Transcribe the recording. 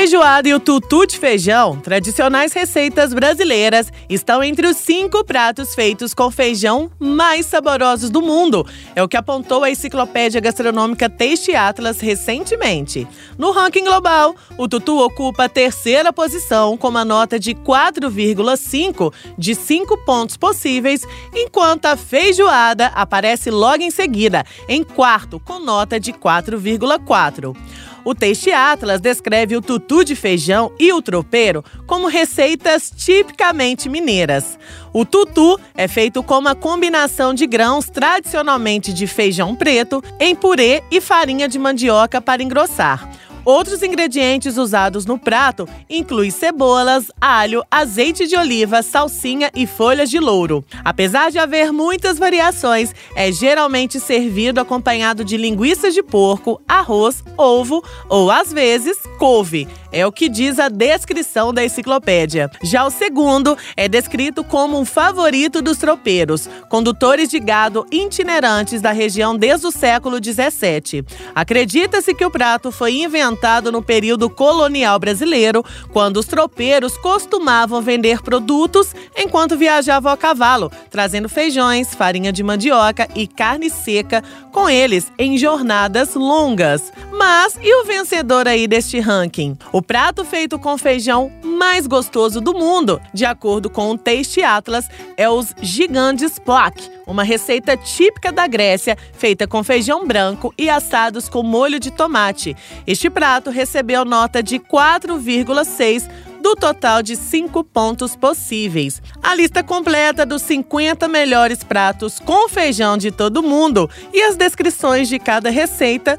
Feijoada e o tutu de feijão, tradicionais receitas brasileiras, estão entre os cinco pratos feitos com feijão mais saborosos do mundo. É o que apontou a enciclopédia gastronômica Taste Atlas recentemente. No ranking global, o tutu ocupa a terceira posição com uma nota de 4,5 de 5 pontos possíveis, enquanto a feijoada aparece logo em seguida, em quarto, com nota de 4,4. O Taste Atlas descreve o tutu de feijão e o tropeiro como receitas tipicamente mineiras. O tutu é feito com uma combinação de grãos tradicionalmente de feijão preto em purê e farinha de mandioca para engrossar. Outros ingredientes usados no prato incluem cebolas, alho, azeite de oliva, salsinha e folhas de louro. Apesar de haver muitas variações, é geralmente servido acompanhado de linguiças de porco, arroz, ovo ou às vezes couve. É o que diz a descrição da enciclopédia. Já o segundo é descrito como um favorito dos tropeiros, condutores de gado itinerantes da região desde o século XVII. Acredita-se que o prato foi inventado no período colonial brasileiro, quando os tropeiros costumavam vender produtos enquanto viajavam a cavalo, trazendo feijões, farinha de mandioca e carne seca com eles em jornadas longas. Mas e o vencedor aí deste ranking? O prato feito com feijão mais gostoso do mundo, de acordo com o Taste Atlas, é os gigantes plaque, uma receita típica da Grécia, feita com feijão branco e assados com molho de tomate. Este prato recebeu nota de 4,6 do total de 5 pontos possíveis. A lista completa dos 50 melhores pratos com feijão de todo mundo e as descrições de cada receita